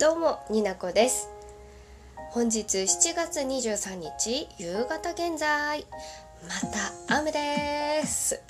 どうもになこです。本日7月23日夕方現在。また雨です。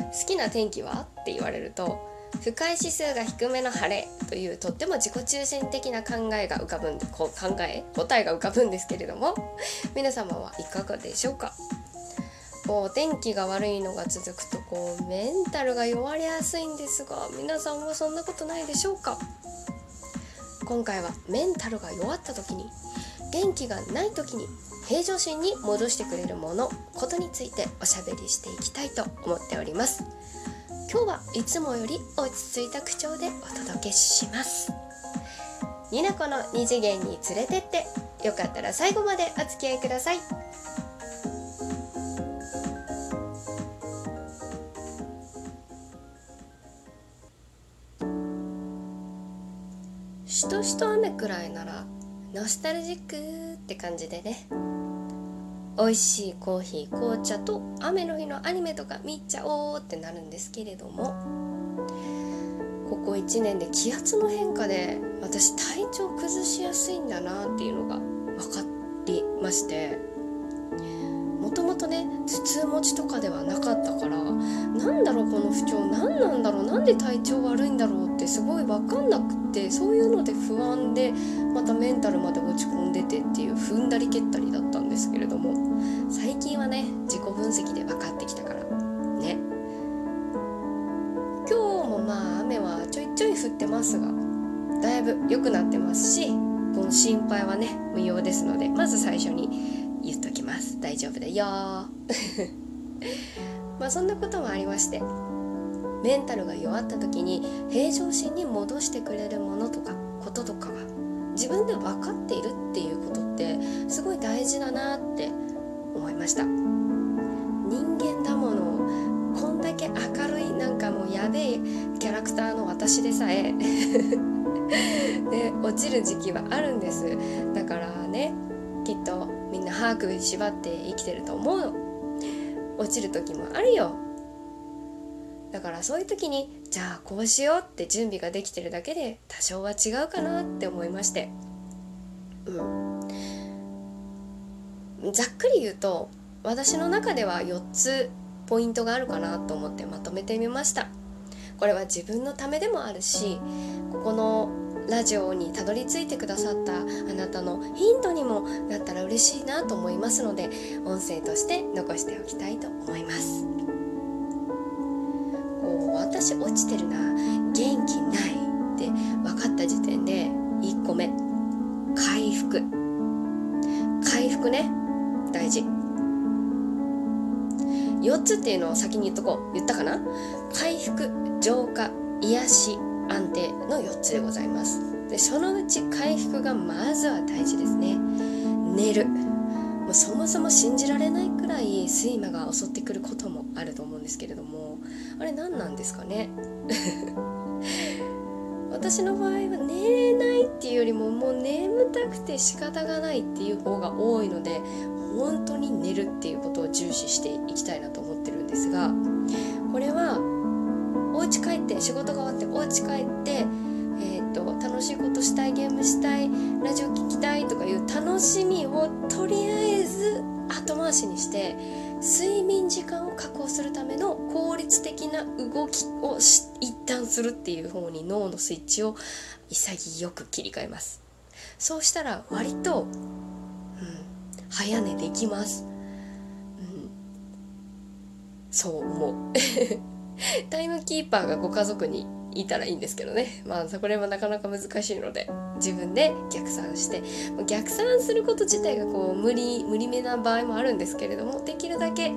好きな天気は？って言われると不快指数が低めの晴れというとっても自己中心的な考えが浮かぶんでこ考え答えが浮かぶんですけれども皆様はいかがでしょうか？こう天気が悪いのが続くとこうメンタルが弱りやすいんですが皆さんはそんなことないでしょうか？今回はメンタルが弱った時に元気がない時に平常心に戻してくれるものことについておしゃべりしていきたいと思っております。今日はいつもより落ち着いた口調でお届けします。ニナコの二次元に連れてってよかったら最後までお付き合いください。しとしと雨くらいならノスタルジックって感じでね。美味しいコーヒー紅茶と雨の日のアニメとか見ちゃおうってなるんですけれども。ここ1年で気圧の変化で私体調崩しやすいんだなっていうのが分かりまして。ともとね頭痛持ちとかではなかったからなんだろうこの不調何なんだろうなんで体調悪いんだろうってすごい分かんなくってそういうので不安でまたメンタルまで落ち込んでてっていう踏んだり蹴ったりだったんですけれども最近はね自己分析で分かってきたからね。今日もまあ雨はちょいちょい降ってますがだいぶ良くなってますしこの心配はね無用ですのでまず最初に大丈夫だよ。まあそんなこともありましてメンタルが弱った時に平常心に戻してくれるものとかこととかは自分で分かっているっていうことってすごい大事だなって思いました。人間だものこんだけ明るいなんかもうやべえキャラクターの私でさえで 落ちる時期はあるんです。だからねきっとみんな歯首縛って生きてると思う。の落ちる時もあるよ。だからそういう時にじゃあこうしようって準備ができてるだけで多少は違うかなって思いまして。うん。ざっくり言うと私の中では4つポイントがあるかなと思ってまとめてみました。これは自分のためでもあるしここのラジオにたどり着いてくださったあなたのヒントにもなったら嬉しいなと思いますので音声として残しておきたいと思います。こう私落ちてるな。元気ないって分かった時点で1個目。回復。回復ね。大事。4つっていうのを先に言っとこう。言ったかな？回復浄化癒し。安定の4つでございます。でそのうち回復がまずは大事ですね。寝る。もうそもそも信じられないくらい睡魔が襲ってくることもあると思うんですけれども。あれ何なんですかね？私の場合は寝れないっていうよりももう眠たくて仕方がないっていう方が多いので本当に寝るっていうことを重視していきたいなと思ってるんですがこれは家帰って仕事が終わってお家帰ってえーと、楽しいことしたいゲームしたいラジオ聴きたいとかいう楽しみをとりあえず後回しにして睡眠時間を確保するための効率的な動きを一旦するっていう方に脳のスイッチを潔く切り替えます。そうしたら割と、うん、早寝できます、うん、そう思う。タイムキーパーがご家族にいたらいいんですけどね。まあこれもなかなか難しいので自分で逆算して。逆算すること自体がこう無理無理めな場合もあるんですけれどもできるだけ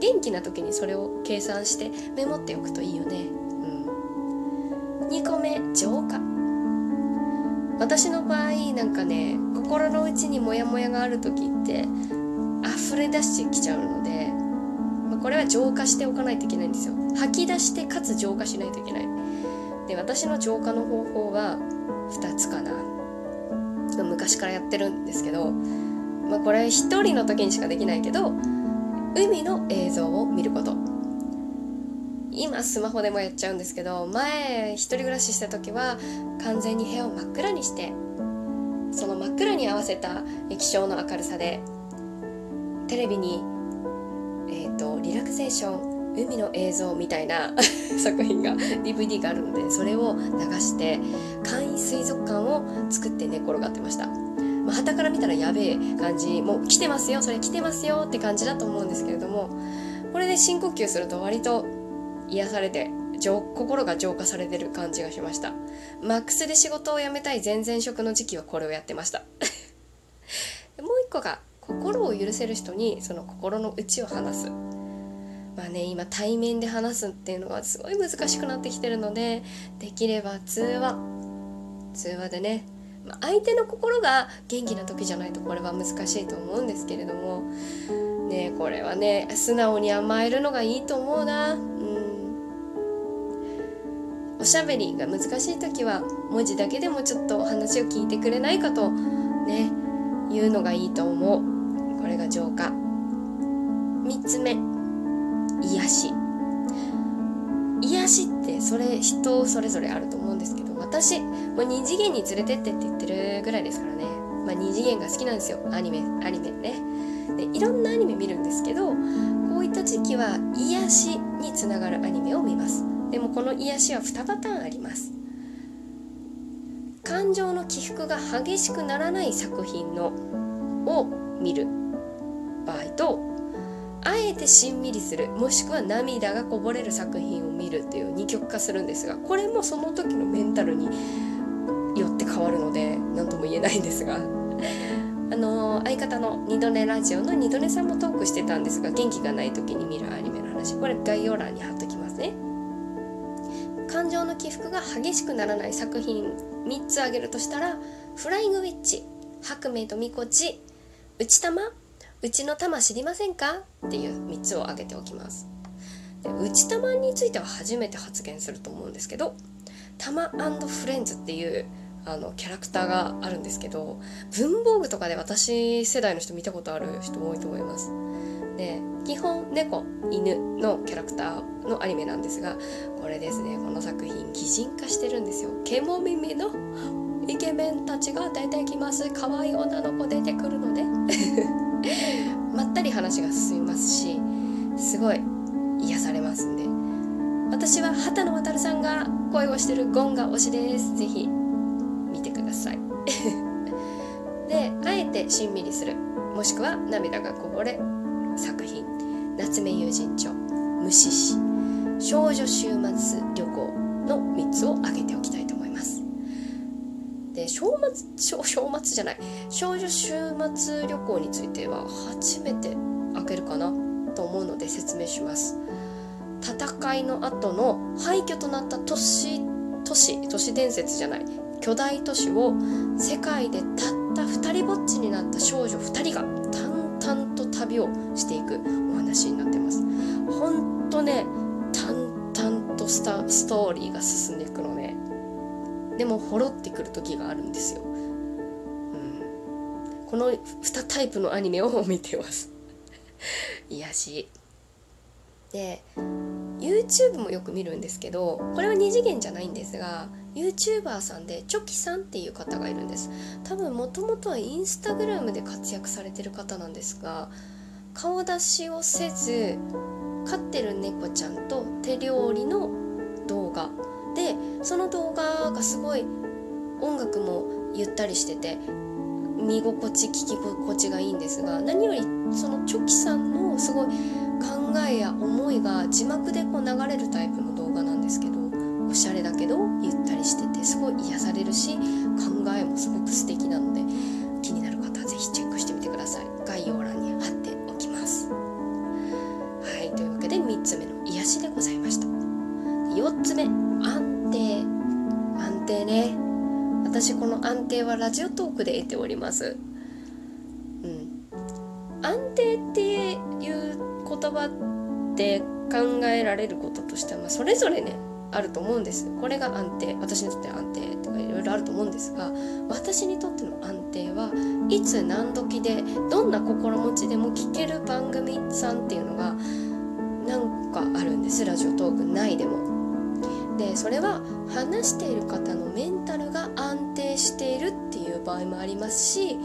元気な時にそれを計算してメモっておくといいよね。うん。2個目浄化。私の場合なんかね心の内にモヤモヤがある時って溢れ出してきちゃうのでこれは浄化しておかないといけないんですよ。吐き出してかつ浄化しないといけない。で私の浄化の方法は2つかな。昔からやってるんですけど、まあ、これ一人の時にしかできないけど海の映像を見ること。今スマホでもやっちゃうんですけど前一人暮らしした時は完全に部屋を真っ暗にしてその真っ暗に合わせた液晶の明るさでテレビに、と、リラクゼーション海の映像みたいな 作品が DVD があるのでそれを流して簡易水族館を作って寝転がってました。まあ、から見たらやべえ感じ。もう来てますよそれ来てますよって感じだと思うんですけれどもこれで深呼吸すると割と癒されて心が浄化されてる感じがしました。マックスで仕事を辞めたい前々職の時期はこれをやってました。もう一個が心を許せる人にその心の内を話す。まあね今対面で話すっていうのがすごい難しくなってきてるのでできれば通話。通話でねま相手の心が元気な時じゃないとこれは難しいと思うんですけれども。ねこれはね素直に甘えるのがいいと思うな。うん。おしゃべりが難しい時は文字だけでもちょっと話を聞いてくれないかとね言うのがいいと思う。これが浄化。3つ目。癒し。癒しってそれ人それぞれあると思うんですけど私もう2次元に連れてってって言ってるぐらいですからね。まあ2次元が好きなんですよ。アニメアニメね。でいろんなアニメ見るんですけどこういった時期は癒しにつながるアニメを見ます。でもこの癒しは2パターンあります。感情の起伏が激しくならない作品のを見る場合とあえてしんみりするもしくは涙がこぼれる作品を見るっていう二極化するんですがこれもその時のメンタルによって変わるので何とも言えないんですが。あの相方の二度寝ラジオの二度寝さんもトークしてたんですが元気がない時に見るアニメの話。これ概要欄に貼っときますね。感情の起伏が激しくならない作品3つ挙げるとしたら「フライングウィッチ」「白明とみこち」「内玉」「うちの玉知りませんか?」っていう3つを挙げておきます。で内玉については初めて発言すると思うんですけど「玉フレンズ」っていうあのキャラクターがあるんですけど文房具とかで私世代の人見たことある人多いと思います。で基本猫犬のキャラクターのアニメなんですがこれですねこの作品擬人化してるんですよ。獣耳のイケメンたちが出てきます。可愛い女の子出てくるので。まったり話が進みますしすごい癒されますんで。私は畑野渉さんが声をしてるゴンが推しです。ぜひさい。であえてしんみりする。もしくは涙がこぼれ作品。夏目友人帳。無視し。少女週末旅行の3つを挙げておきたいと思います。で正末正末じゃない。少女週末旅行については初めて開けるかな？と思うので説明します。戦いの後の廃墟となった都市都市都市伝説じゃない。巨大都市を世界でたった2人ぼっちになった少女2人が淡々と旅をしていくお話になってます。ほんとね淡々とスタストーリーが進んでいくのね。でもほろってくる時があるんですよ、うん、この2タイプのアニメを見てます。癒し。で YouTube もよく見るんですけどこれは2次元じゃないんですが YouTuber さんでチョキさんっていう方がいるんです。多分もともとはインスタグラムで活躍されてる方なんですが顔出しをせず飼ってる猫ちゃんと手料理の動画動画がすごい音楽もゆったりしてて見心地聞き心地がいいんですが何よりそのチョキさんのすごい考えや思いが字幕でこう流れるタイプの動画なんですけどおしゃれだけどゆったりしててすごい癒されるし考えもすごく素敵なので気になる方は是非チェックしてみてください。概要欄に貼っておきます。はいというわけで3つ目の癒しでございました。4つ目安この安定はラジオトークで得ております。うん。安定っていう言葉で考えられることとしては、まあ、それぞれねあると思うんです。これが安定。私にとって安定とかいろいろあると思うんですが私にとっての安定はいつ何時でどんな心持ちでも聞ける番組さんっていうのがなんかあるんです。ラジオトーク内でも。でそれは話している方のメンタルが安定しているっていう場合もありますし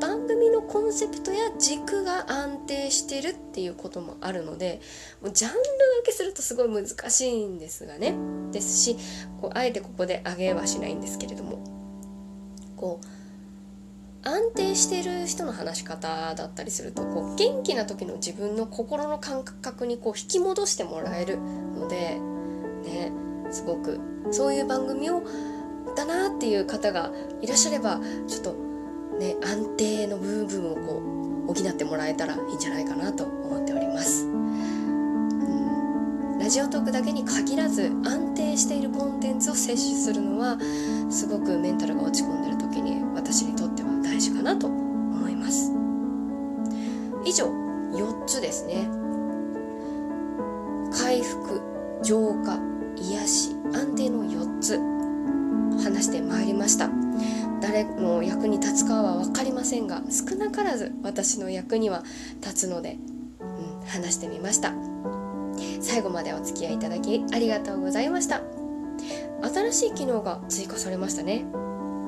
番組のコンセプトや軸が安定してるっていうこともあるのでもうジャンル分けするとすごい難しいんですがね。ですしこうあえてここで上げはしないんですけれども。こう安定してる人の話し方だったりするとこう元気な時の自分の心の感覚にこう引き戻してもらえるのでね。すごくそういう番組をだなっていう方がいらっしゃればちょっとね安定の部分をこう補ってもらえたらいいんじゃないかなと思っております。ラジオトークだけに限らず安定しているコンテンツを摂取するのはすごくメンタルが落ち込んでる時に私にとっては大事かなと思います。以上4つですね。回復浄化。癒し安定の4つ話してまいりました。誰の役に立つかは分かりませんが少なからず私の役には立つので、うん、話してみました。最後までお付き合いいただきありがとうございました。新しい機能が追加されましたね。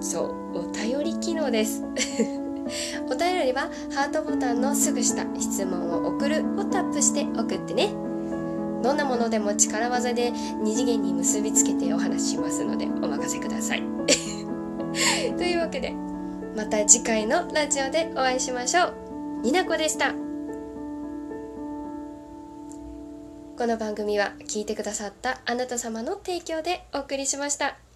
そうお便り機能です。お便りはハートボタンのすぐ下質問を送るをタップして送ってね。どんなものでも力技で二次元に結びつけてお話ししますのでお任せください。というわけでまた次回のラジオでお会いしましょう。になこでした。この番組は聞いてくださったあなた様の提供でお送りしました。